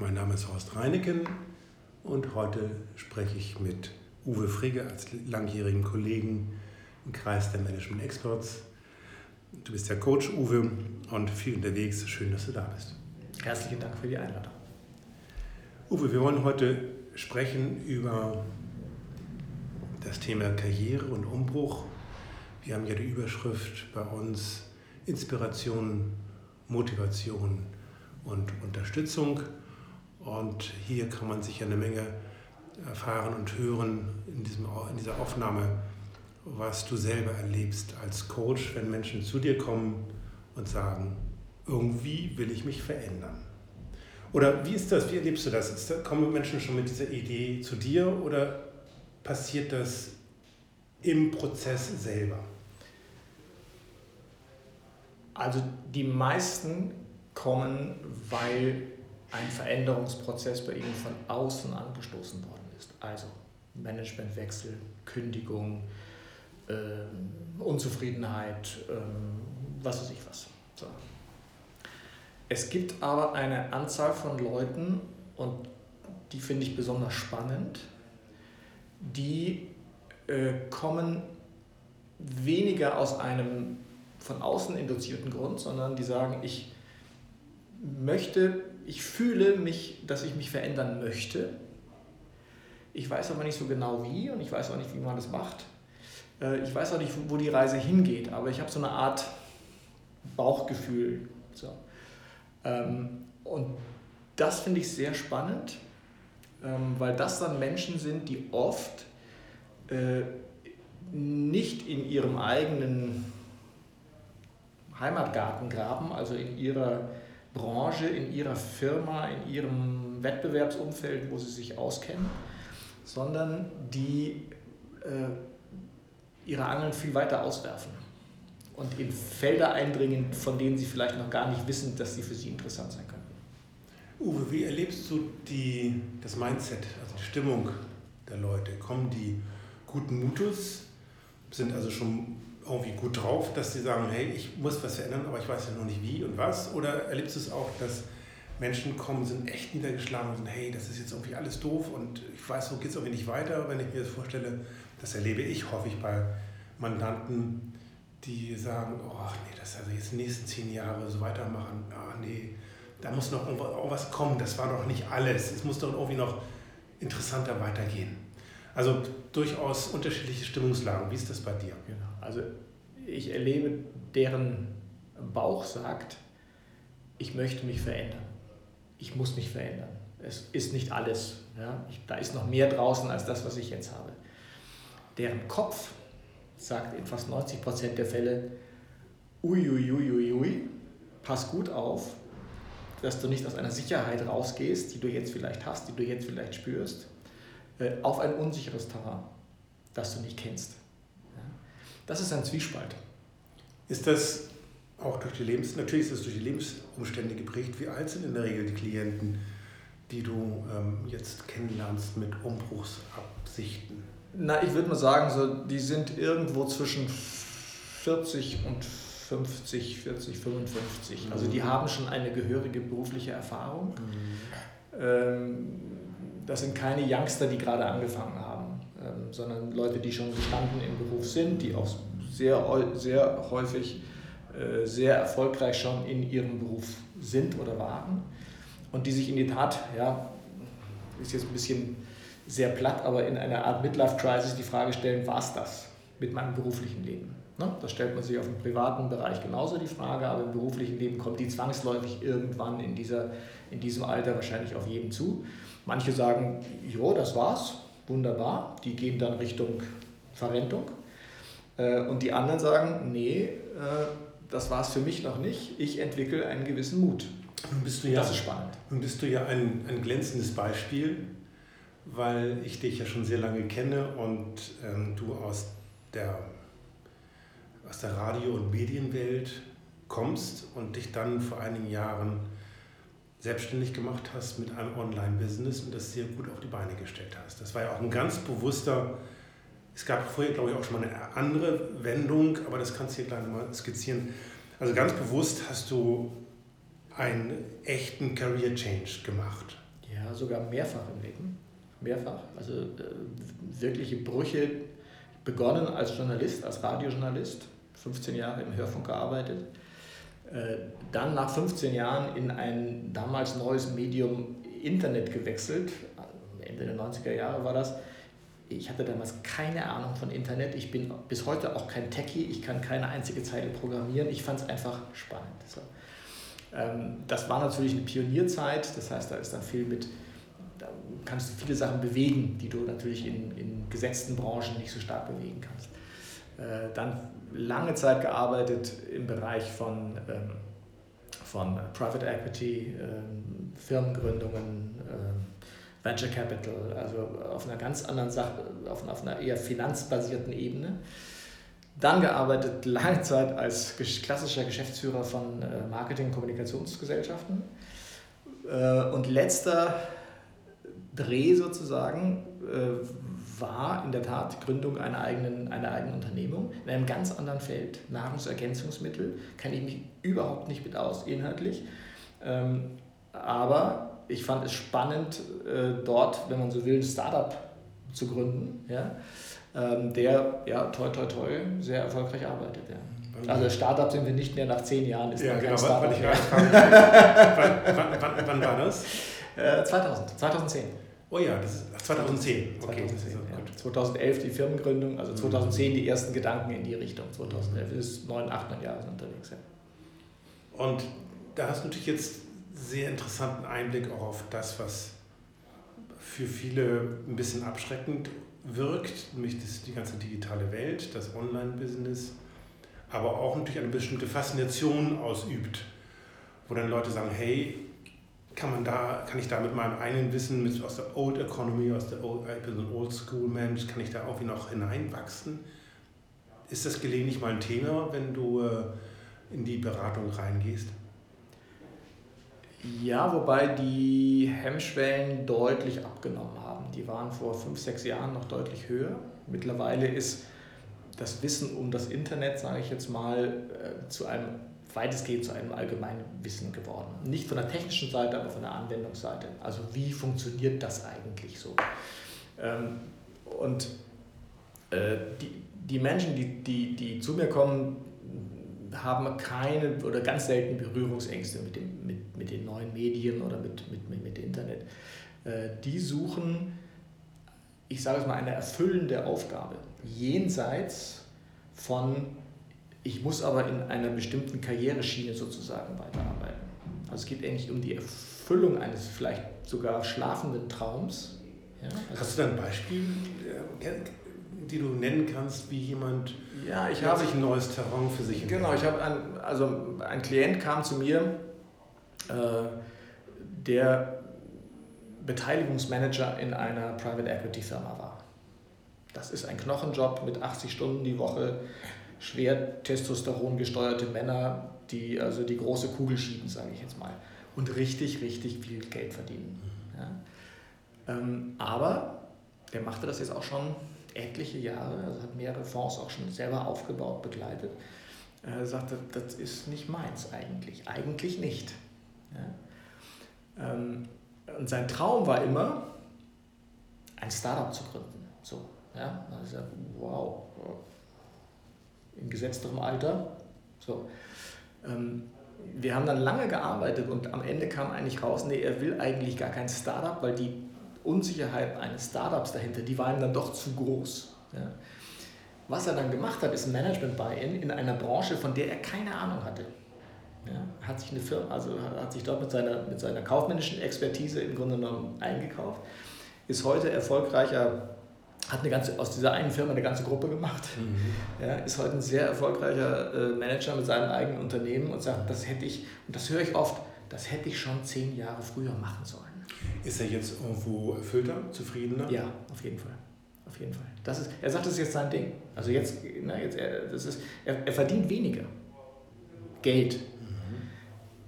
Mein Name ist Horst Reineken und heute spreche ich mit Uwe Frigge als langjährigen Kollegen im Kreis der Management Experts. Du bist der Coach, Uwe, und viel unterwegs. Schön, dass du da bist. Herzlichen Dank für die Einladung. Uwe, wir wollen heute sprechen über das Thema Karriere und Umbruch. Wir haben ja die Überschrift bei uns Inspiration, Motivation und Unterstützung. Und hier kann man sich eine Menge erfahren und hören in, diesem, in dieser Aufnahme, was du selber erlebst als Coach, wenn Menschen zu dir kommen und sagen, irgendwie will ich mich verändern. Oder wie ist das? Wie erlebst du das? kommen Menschen schon mit dieser Idee zu dir oder passiert das im Prozess selber? Also die meisten kommen, weil ein Veränderungsprozess bei ihnen von außen angestoßen worden ist. Also Managementwechsel, Kündigung, äh, Unzufriedenheit, äh, was weiß ich was. So. Es gibt aber eine Anzahl von Leuten, und die finde ich besonders spannend, die äh, kommen weniger aus einem von außen induzierten Grund, sondern die sagen, ich möchte, ich fühle mich, dass ich mich verändern möchte. Ich weiß aber nicht so genau wie und ich weiß auch nicht, wie man das macht. Äh, ich weiß auch nicht, wo die Reise hingeht, aber ich habe so eine Art Bauchgefühl. So. Ähm, und das finde ich sehr spannend, ähm, weil das dann Menschen sind, die oft äh, nicht in ihrem eigenen Heimatgarten graben, also in ihrer Branche, in ihrer Firma, in ihrem Wettbewerbsumfeld, wo sie sich auskennen, sondern die äh, ihre Angeln viel weiter auswerfen und in Felder eindringen, von denen sie vielleicht noch gar nicht wissen, dass sie für sie interessant sein könnten. Uwe, wie erlebst du die, das Mindset, also die Stimmung der Leute? Kommen die guten Mutes, sind also schon irgendwie gut drauf, dass sie sagen, hey, ich muss was verändern, aber ich weiß ja noch nicht wie und was? Oder erlebst du es auch, dass Menschen kommen, sind echt niedergeschlagen und sagen, hey, das ist jetzt irgendwie alles doof und ich weiß, so geht es irgendwie nicht weiter, wenn ich mir das vorstelle. Das erlebe ich häufig bei Mandanten, die sagen, oh nee, das also jetzt die nächsten zehn Jahre so weitermachen, ah nee, da muss noch irgendwas kommen, das war doch nicht alles, es muss doch irgendwie noch interessanter weitergehen. Also durchaus unterschiedliche Stimmungslagen. Wie ist das bei dir? Genau. Also ich erlebe, deren Bauch sagt, ich möchte mich verändern. Ich muss mich verändern. Es ist nicht alles. Ja? Ich, da ist noch mehr draußen als das, was ich jetzt habe. Deren Kopf sagt in fast 90 Prozent der Fälle, uiuiuiui, ui, ui, ui, pass gut auf, dass du nicht aus einer Sicherheit rausgehst, die du jetzt vielleicht hast, die du jetzt vielleicht spürst, äh, auf ein unsicheres Terrain, das du nicht kennst. Das ist ein Zwiespalt. Ist das auch durch die Lebens natürlich ist das durch die Lebensumstände geprägt. Wie alt sind in der Regel die Klienten, die du ähm, jetzt kennenlernst mit Umbruchsabsichten? Na, ich würde mal sagen, so, die sind irgendwo zwischen 40 und 50, 40, 55. Also die mhm. haben schon eine gehörige berufliche Erfahrung. Mhm. Ähm, das sind keine Youngster, die gerade angefangen haben, ähm, sondern Leute, die schon gestanden im Beruf sind, die auch sehr, sehr häufig äh, sehr erfolgreich schon in ihrem Beruf sind oder waren und die sich in die Tat, ja, ist jetzt ein bisschen sehr platt, aber in einer Art Midlife-Crisis die Frage stellen, war es das mit meinem beruflichen Leben? Ne? Das stellt man sich auf dem privaten Bereich genauso die Frage, aber im beruflichen Leben kommt die zwangsläufig irgendwann in, dieser, in diesem Alter wahrscheinlich auf jeden zu. Manche sagen, jo, das war's, wunderbar, die gehen dann Richtung Verrentung. Äh, und die anderen sagen, nee, äh, das war's für mich noch nicht, ich entwickle einen gewissen Mut. Nun bist du ja, das ist spannend. Nun bist du ja ein, ein glänzendes Beispiel, weil ich dich ja schon sehr lange kenne und ähm, du aus der, aus der Radio- und Medienwelt kommst und dich dann vor einigen Jahren selbstständig gemacht hast mit einem Online-Business und das sehr gut auf die Beine gestellt hast. Das war ja auch ein ganz bewusster, es gab vorher, glaube ich, auch schon mal eine andere Wendung, aber das kannst du hier gleich mal skizzieren. Also ganz bewusst hast du einen echten Career Change gemacht. Ja, sogar mehrfach im Leben. Mehrfach. Also äh, wirkliche Brüche. Begonnen als Journalist, als Radiojournalist, 15 Jahre im Hörfunk gearbeitet. Äh, dann nach 15 Jahren in ein damals neues Medium Internet gewechselt. Ende der 90er Jahre war das. Ich hatte damals keine Ahnung von Internet. Ich bin bis heute auch kein Techie. Ich kann keine einzige Zeile programmieren. Ich fand es einfach spannend. So. Ähm, das war natürlich eine Pionierzeit, das heißt, da ist dann viel mit, da kannst du viele Sachen bewegen, die du natürlich in, in gesetzten Branchen nicht so stark bewegen kannst. Äh, dann lange Zeit gearbeitet im Bereich von, ähm, von Private Equity, ähm, Firmengründungen, Venture Capital, also auf einer ganz anderen Sache, auf einer eher finanzbasierten Ebene. Dann gearbeitet lange Zeit als klassischer Geschäftsführer von äh, Marketing- und Kommunikationsgesellschaften. Äh, und letzter Dreh sozusagen äh, war in der Tat Gründung einer eigenen, einer eigenen Unternehmung in einem ganz anderen Feld. Nahrungsergänzungsmittel kenne ich mich überhaupt nicht mit aus, inhaltlich. Ähm, aber ich fand es spannend, dort, wenn man so will, ein Startup zu gründen. Ja? ähm, der ja toi toi toi sehr erfolgreich arbeitet. Ja. Also Startup sind wir nicht mehr nach zehn Jahren, ist ja, genau, Startup. Ich wann, wann, wann, wann, war das? Äh, 2000, 2010. Oh ja, das ist 2010. 2010, okay, 2010 ja. 2011 die Firmengründung, also 2010 mhm. die ersten Gedanken in die Richtung. 2011 ist neun, acht, neun Jahre unterwegs. Ja. Und da hast du natürlich jetzt sehr interessanten Einblick auch auf das, was für viele ein bisschen abschreckend wirkt, nämlich das, die ganze digitale Welt, das Online-Business, aber auch natürlich eine bestimmte Faszination ausübt, wo dann Leute sagen, hey, kann man da, kann ich da mit meinem eigenen Wissen mit, aus der Old Economy, aus der Old, ich bin so ein Old School Mensch, kann ich da irgendwie noch hineinwachsen? Ist das gelegentlich mal ein Thema, wenn du äh, in die Beratung reingehst? Ja, wobei die Hemmschwellen deutlich abgenommen haben. Die waren vor fünf, sechs Jahren noch deutlich höher. Mittlerweile ist das Wissen um das Internet, sage ich jetzt mal, äh, zu einem weitestgehend zu einem allgemeinen Wissen geworden. Nicht von der technischen Seite, aber von der Anwendungsseite. Also wie funktioniert das eigentlich so? Ähm, und äh, die, die Menschen, die, die, die zu mir kommen, haben keine oder ganz selten Berührungsängste mit, dem, mit, mit den neuen Medien oder mit, mit, mit, mit Internet. Äh, die suchen, ich sage es mal, eine erfüllende Aufgabe, jenseits von, ich muss aber in einer bestimmten Karriereschiene sozusagen weiterarbeiten. Also es geht eigentlich um die Erfüllung eines vielleicht sogar schlafenden Traums. Ja, also Hast du da ein Beispiel, äh, die du nennen kannst, wie jemand ja, ich habe sich ein neues Terrain für sich Genau, ich habe ein, also ein Klient kam zu mir, äh, der Beteiligungsmanager in einer Private Equity Firma war. Das ist ein Knochenjob mit 80 Stunden die Woche, schwer Testosteron gesteuerte Männer, die also die große Kugel schieben, sage ich jetzt mal, und richtig, richtig viel Geld verdienen. Ja. Ähm, aber der machte das jetzt auch schon etliche Jahre, also hat mehrere Fonds auch schon selber aufgebaut, begleitet. Er sagte, das ist nicht meins eigentlich, eigentlich nicht. Ja. Ähm, und sein Traum war immer, ein Startup zu gründen. So, ja, also, wow, in gesetzterem Alter. So. Ähm, wir haben dann lange gearbeitet und am Ende kam eigentlich raus, nee, er will eigentlich gar kein Startup, weil die Unsicherheit eines Startups dahinter, die war ihm dann doch zu groß. Ja. Was er dann gemacht hat, ist ein Management-Buy-in in einer Branche, von der er keine Ahnung hatte. Ja, hat sich eine Firma, also hat sich dort mit seiner, mit seiner kaufmännischen Expertise im Grunde genommen eingekauft, ist heute erfolgreicher, hat eine ganze, aus dieser einen Firma eine ganze Gruppe gemacht, mhm. ja, ist heute ein sehr erfolgreicher äh, Manager mit seinem eigenen Unternehmen und sagt, das hätte ich, und das höre ich oft, das hätte ich schon zehn Jahre früher machen sollen. Ist er jetzt irgendwo erfüllter, zufriedener? Ja, auf jeden Fall. Auf jeden Fall. Das ist, er sagt, das ist jetzt sein Ding. Also jetzt, na, jetzt er, das ist, er, er verdient weniger Geld.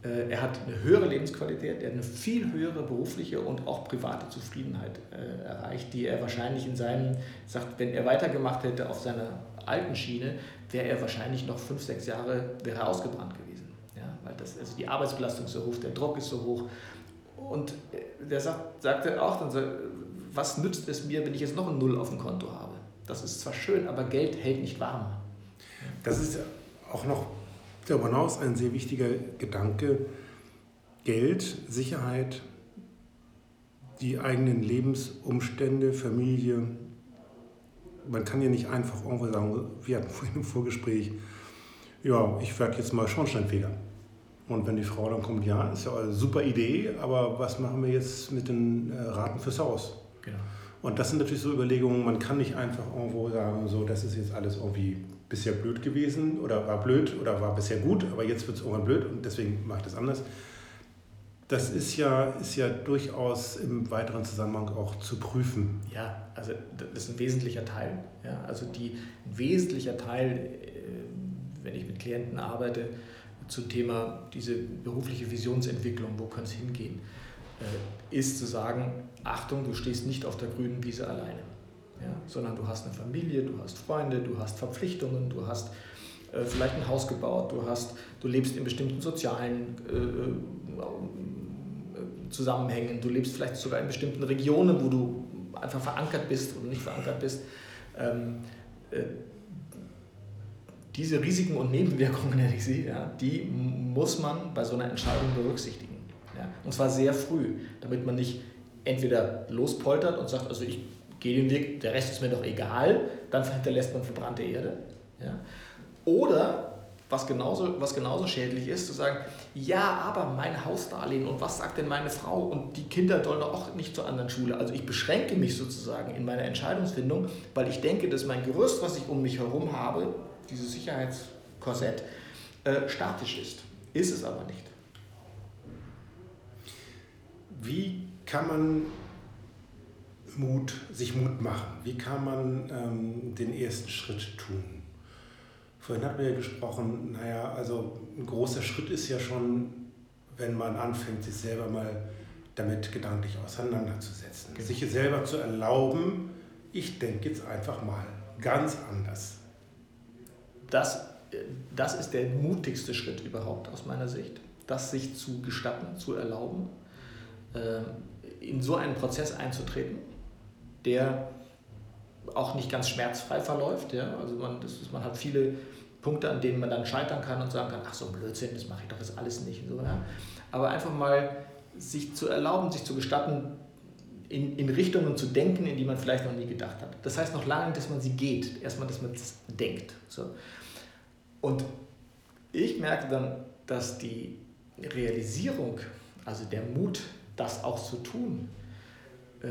Äh, er hat eine höhere Lebensqualität, er hat eine viel höhere berufliche und auch private Zufriedenheit äh, erreicht, die er wahrscheinlich in seinem, sagt, wenn er weitergemacht hätte auf seiner alten Schiene, wäre er wahrscheinlich noch fünf, sechs Jahre wäre ausgebrannt gewesen. Ja, weil das, also die Arbeitsbelastung ist so hoch, der Druck ist so hoch und der sagt, sagte auch dann, was nützt es mir, wenn ich jetzt noch ein Null auf dem Konto habe? Das ist zwar schön, aber Geld hält nicht warm. Das ist auch noch darüber hinaus ein sehr wichtiger Gedanke. Geld, Sicherheit, die eigenen Lebensumstände, Familie. Man kann ja nicht einfach irgendwo sagen, wir hatten vorhin im Vorgespräch, ja, ich werde jetzt mal Schornsteinfeger. Und wenn die Frau dann kommt, ja, ist ja eine super Idee, aber was machen wir jetzt mit den äh, Raten fürs Haus? Genau. Und das sind natürlich so Überlegungen, man kann nicht einfach irgendwo sagen, so, das ist jetzt alles irgendwie bisher blöd gewesen oder war blöd oder war bisher gut, aber jetzt wird es irgendwann blöd und deswegen mache ich das anders. Das ist ja, ist ja durchaus im weiteren Zusammenhang auch zu prüfen. Ja, also das ist ein wesentlicher Teil. Ja, also die, ein wesentlicher Teil, äh, wenn ich mit Klienten arbeite, zum Thema diese berufliche Visionsentwicklung, wo kann es hingehen, ist zu sagen, Achtung, du stehst nicht auf der grünen Wiese alleine, ja, sondern du hast eine Familie, du hast Freunde, du hast Verpflichtungen, du hast äh, vielleicht ein Haus gebaut, du, hast, du lebst in bestimmten sozialen äh, äh, Zusammenhängen, du lebst vielleicht sogar in bestimmten Regionen, wo du einfach verankert bist oder nicht verankert bist. Ähm, äh, diese Risiken und Nebenwirkungen, nenne ich ja, die muss man bei so einer Entscheidung berücksichtigen. Ja, und zwar sehr früh, damit man nicht entweder lospoltert und sagt, also ich gehe den Weg, der Rest ist mir doch egal, dann hinterlässt man verbrannte Erde. Ja. Oder, was genauso, was genauso schädlich ist, zu sagen, ja, aber mein Hausdarlehen und was sagt denn meine Frau und die Kinder sollen doch auch nicht zur anderen Schule. Also ich beschränke mich sozusagen in meiner Entscheidungsfindung, weil ich denke, dass mein Gerüst, was ich um mich herum habe, dieses Sicherheitskorsett, äh, statisch ist. Ist es aber nicht. Wie kann man Mut, sich Mut machen? Wie kann man ähm, den ersten Schritt tun? Vorhin hatten wir ja gesprochen, naja, also ein großer Schritt ist ja schon, wenn man anfängt, sich selber mal damit gedanklich auseinanderzusetzen. Genau. Sich selber zu erlauben, ich denke jetzt einfach mal ganz anders. Das, das ist der mutigste Schritt überhaupt aus meiner Sicht, das sich zu gestatten, zu erlauben, in so einen Prozess einzutreten, der auch nicht ganz schmerzfrei verläuft. Ja? Also man, das ist, man hat viele Punkte, an denen man dann scheitern kann und sagen kann, ach so Blödsinn, das mache ich doch jetzt alles nicht. So, ja? Aber einfach mal sich zu erlauben, sich zu gestatten, in, in Richtungen zu denken, in die man vielleicht noch nie gedacht hat. Das heißt noch lange, dass man sie geht, erstmal, dass man es denkt. So. Und ich merke dann, dass die Realisierung, also der Mut, das auch zu tun, äh,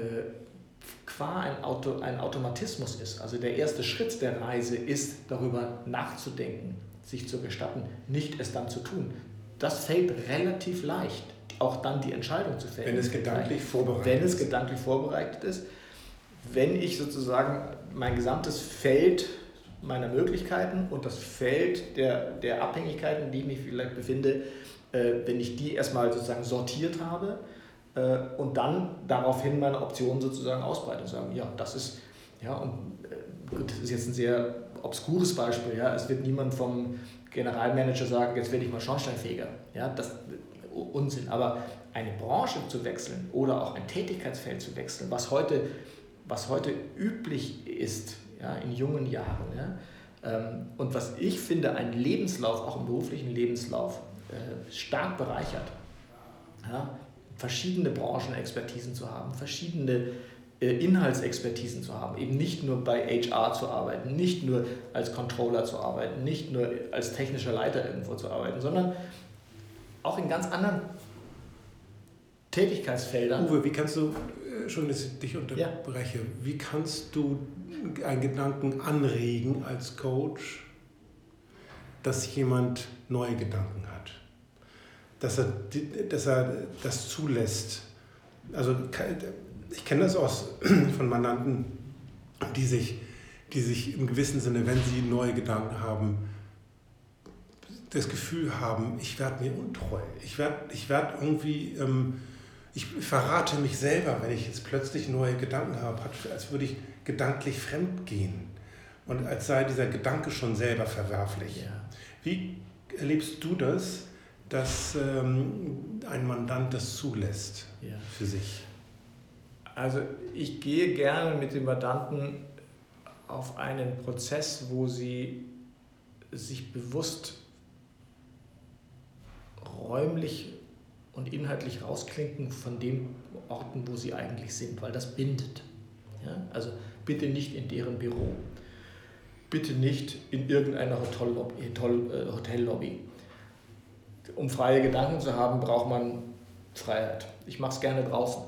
qua ein, Auto, ein Automatismus ist. Also der erste Schritt der Reise ist, darüber nachzudenken, sich zu gestatten, nicht es dann zu tun. Das fällt relativ leicht, auch dann die Entscheidung zu fällen. Wenn es gedanklich vorbereitet ist. Wenn es gedanklich vorbereitet ist. Wenn ich sozusagen mein gesamtes Feld meiner Möglichkeiten und das Feld der, der Abhängigkeiten, in die ich mich vielleicht befinde, äh, wenn ich die erstmal sozusagen sortiert habe und dann daraufhin meine Optionen sozusagen ausbreite und sagen, ja, das ist, ja, und äh, gut, das ist jetzt ein sehr obskures Beispiel, ja, es wird niemand vom Generalmanager sagen, jetzt werde ich mal Schornsteinfeger, ja, das Unsinn, aber eine Branche zu wechseln oder auch ein Tätigkeitsfeld zu wechseln, was heute, was heute üblich ist, ja, in jungen Jahren. Ja. Ähm, und was ich finde, ein Lebenslauf, auch im beruflichen Lebenslauf, äh, stark bereichert. Ja, verschiedene Branchenexpertisen zu haben, verschiedene äh, Inhaltsexpertisen zu haben, eben nicht nur bei HR zu arbeiten, nicht nur als Controller zu arbeiten, nicht nur als technischer Leiter irgendwo zu arbeiten, sondern auch in ganz anderen Tätigkeitsfeldern. Uwe, wie kannst du, äh, schon dass ich dich unterbreche, ja. wie kannst du einen Gedanken anregen als Coach, dass jemand neue Gedanken hat? Dass er, dass er das zulässt. Also ich kenne das aus von Mandanten, die sich, die sich im gewissen Sinne, wenn sie neue Gedanken haben, das Gefühl haben, ich werde mir untreu. Ich werde ich werd irgendwie, ähm, ich verrate mich selber, wenn ich jetzt plötzlich neue Gedanken habe, als würde ich gedanklich fremd gehen und als sei dieser Gedanke schon selber verwerflich. Ja. Wie erlebst du das, dass ähm, ein Mandant das zulässt Ja. für sich? Also ich gehe gerne mit dem Mandanten auf einen Prozess, wo sie sich bewusst räumlich und inhaltlich rausklinken von den Orten, wo sie eigentlich sind, weil das bindet. Ja? Also bitte nicht in deren Büro, bitte nicht in irgendeiner Hotellobby. Hotel- äh, Hotellobby. Um freie Gedanken zu haben, braucht man Freiheit. Ich mache es gerne draußen.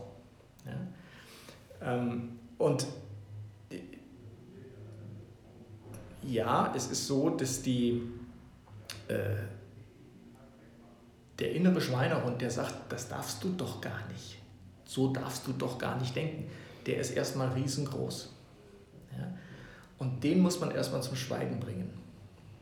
Ja? Ähm, und ja, es ist so, dass die, äh, der innere Schweinehund, der sagt, das darfst du doch gar nicht. So darfst du doch gar nicht denken. Der ist erstmal riesengroß. Ja? Und den muss man erstmal zum Schweigen bringen.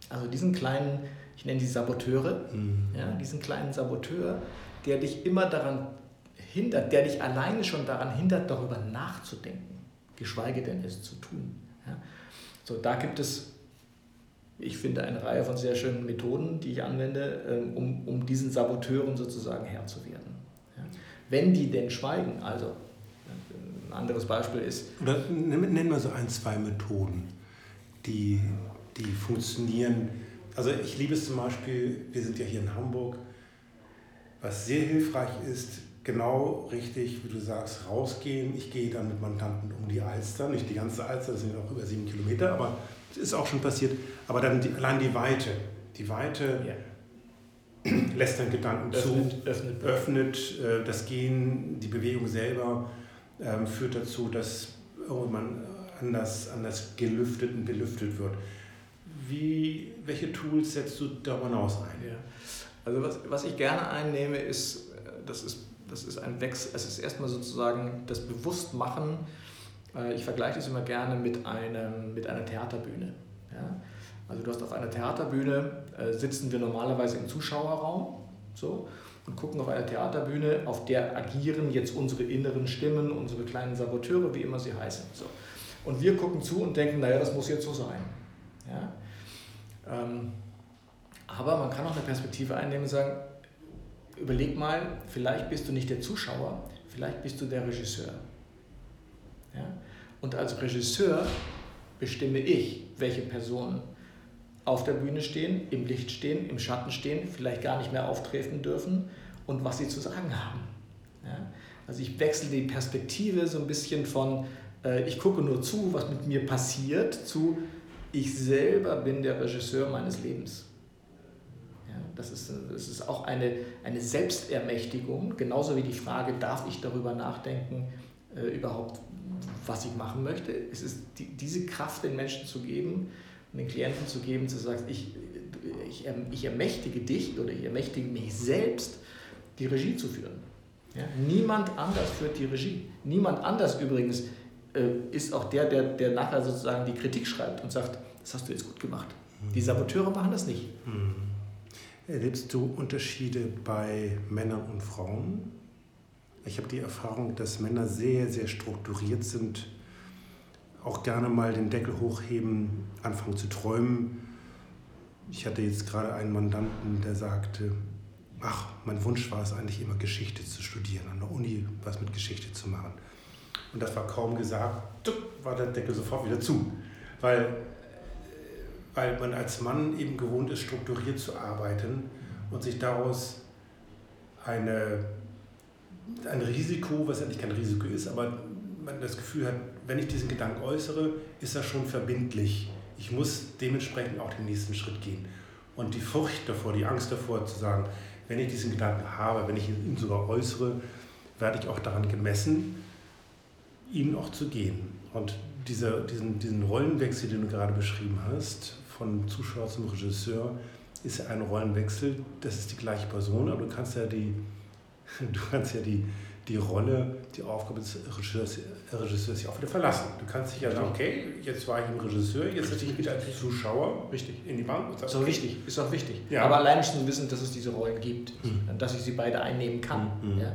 Also diesen kleinen, ich nenne die Saboteure, Mhm. ja, diesen kleinen Saboteur, der dich immer daran hindert, der dich alleine schon daran hindert, darüber nachzudenken, geschweige denn es zu tun. Ja. So, da gibt es, ich finde, eine Reihe von sehr schönen Methoden, die ich anwende, ähm, um, um diesen Saboteuren sozusagen Herr zu werden. Ja. Wenn die denn schweigen, also ein anderes Beispiel ist, Oder nenn nenn mal so ein, zwei Methoden, die, die funktionieren. Also ich liebe es zum Beispiel, wir sind ja hier in Hamburg, was sehr hilfreich ist, genau richtig, wie du sagst, rausgehen. Ich gehe dann mit Mandanten um die Alster, nicht die ganze Alster, das sind auch über sieben Kilometer, aber es ist auch schon passiert. Aber dann die, allein die Weite. Die Weite ja, lässt dann Gedanken öffnet, öffnet, zu, öffnet äh, das Gehen, die Bewegung selber ähm, führt dazu, dass man anders, anders gelüftet und belüftet wird. Wie, welche Tools setzt du darüber hinaus ein? Ja. Also was, was ich gerne einnehme, ist, äh, das ist, das ist ein Wechsel, es ist erstmal sozusagen das Bewusstmachen. Äh, Ich vergleiche das immer gerne mit, einem, mit einer Theaterbühne. Ja? Also du hast auf einer Theaterbühne, äh, sitzen wir normalerweise im Zuschauerraum so, und gucken auf einer Theaterbühne, auf der agieren jetzt unsere inneren Stimmen, unsere kleinen Saboteure, wie immer sie heißen. So. Und wir gucken zu und denken, naja, das muss jetzt so sein. Ja? Ähm, aber man kann auch eine Perspektive einnehmen und sagen, überleg mal, vielleicht bist du nicht der Zuschauer, vielleicht bist du der Regisseur. Ja? Und als Regisseur bestimme ich, welche Personen auf der Bühne stehen, im Licht stehen, im Schatten stehen, vielleicht gar nicht mehr auftreten dürfen und was sie zu sagen haben. Ja? Also ich wechsle die Perspektive so ein bisschen von, äh, ich gucke nur zu, was mit mir passiert, zu, ich selber bin der Regisseur meines Lebens. Ja, das, ist, das ist auch eine, eine Selbstermächtigung, genauso wie die Frage, darf ich darüber nachdenken, äh, überhaupt, was ich machen möchte. Es ist die, diese Kraft den Menschen zu geben den Klienten zu geben, zu sagen, ich, ich, erm, ich ermächtige dich oder ich ermächtige mich selbst, die Regie zu führen. Ja? Niemand anders führt die Regie. Niemand anders übrigens ist auch der, der, der nachher sozusagen die Kritik schreibt und sagt, das hast du jetzt gut gemacht. Die Saboteure machen das nicht. Hm. Erlebst du Unterschiede bei Männern und Frauen? Ich habe die Erfahrung, dass Männer sehr, sehr strukturiert sind, auch gerne mal den Deckel hochheben, anfangen zu träumen. Ich hatte jetzt gerade einen Mandanten, der sagte, ach, mein Wunsch war es eigentlich immer, Geschichte zu studieren, an der Uni was mit Geschichte zu machen. Und das war kaum gesagt, war der Deckel sofort wieder zu. Weil, weil man als Mann eben gewohnt ist, strukturiert zu arbeiten und sich daraus eine, ein Risiko, was eigentlich kein Risiko ist, aber man das Gefühl hat, wenn ich diesen Gedanken äußere, ist er schon verbindlich. Ich muss dementsprechend auch den nächsten Schritt gehen. Und die Furcht davor, die Angst davor zu sagen, wenn ich diesen Gedanken habe, wenn ich ihn sogar äußere, werde ich auch daran gemessen, ihn auch zu gehen. Und dieser, diesen, diesen Rollenwechsel, den du gerade beschrieben hast, von Zuschauer zum Regisseur, ist ja ein Rollenwechsel. Das ist die gleiche Person, aber du kannst ja die, du kannst ja die, die Rolle, die Aufgabe des Regisseurs, Regisseurs ja auch wieder verlassen. Du kannst dich ja sagen, okay, jetzt war ich im Regisseur, jetzt setze ich wieder als Zuschauer Richtig. in die Bank. Und sag, Ist auch wichtig, ist auch wichtig. Ja. Aber allein schon zu wissen, dass es diese Rollen gibt, Mhm. dass ich sie beide einnehmen kann. Mhm. Ja.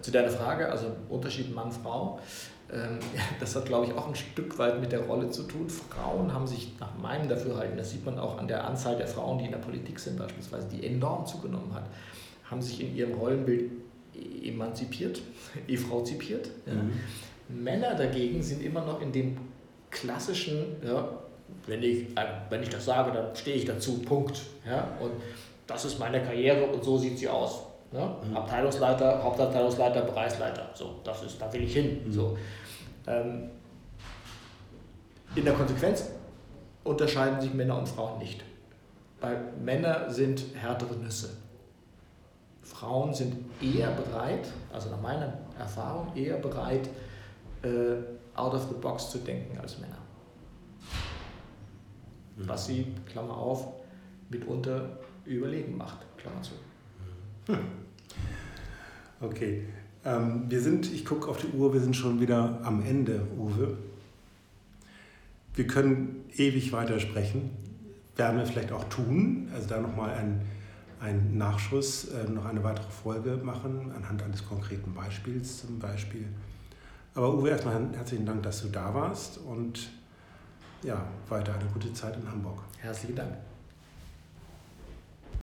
Zu deiner Frage, also Unterschied Mann-Frau. Ähm, das hat, glaube ich, auch ein Stück weit mit der Rolle zu tun. Frauen haben sich nach meinem Dafürhalten, das sieht man auch an der Anzahl der Frauen, die in der Politik sind beispielsweise, die enorm zugenommen hat, haben sich in ihrem Rollenbild emanzipiert, efrauzipiert. Mhm. Männer dagegen sind immer noch in dem klassischen, ja, wenn, ich, äh, wenn ich das sage, dann stehe ich dazu, Punkt. Ja, und das ist meine Karriere und so sieht sie aus. Ne? Mhm. Abteilungsleiter, Hauptabteilungsleiter, Bereichsleiter. So, das ist, da will ich hin. Mhm. So. Ähm, in der Konsequenz unterscheiden sich Männer und Frauen nicht. Weil Männer sind härtere Nüsse. Frauen sind eher bereit, also nach meiner Erfahrung, eher bereit, äh, out of the box zu denken als Männer. Mhm. Was sie, Klammer auf, mitunter überlegen macht, Klammer zu. Hm. Okay. Ähm, wir sind, ich gucke auf die Uhr, wir sind schon wieder am Ende, Uwe. Wir können ewig weitersprechen. Werden wir vielleicht auch tun. Also da nochmal ein, ein Nachschuss, äh, noch eine weitere Folge machen, anhand eines konkreten Beispiels zum Beispiel. Aber Uwe, erstmal herzlichen Dank, dass du da warst und ja, weiter eine gute Zeit in Hamburg. Herzlichen Dank.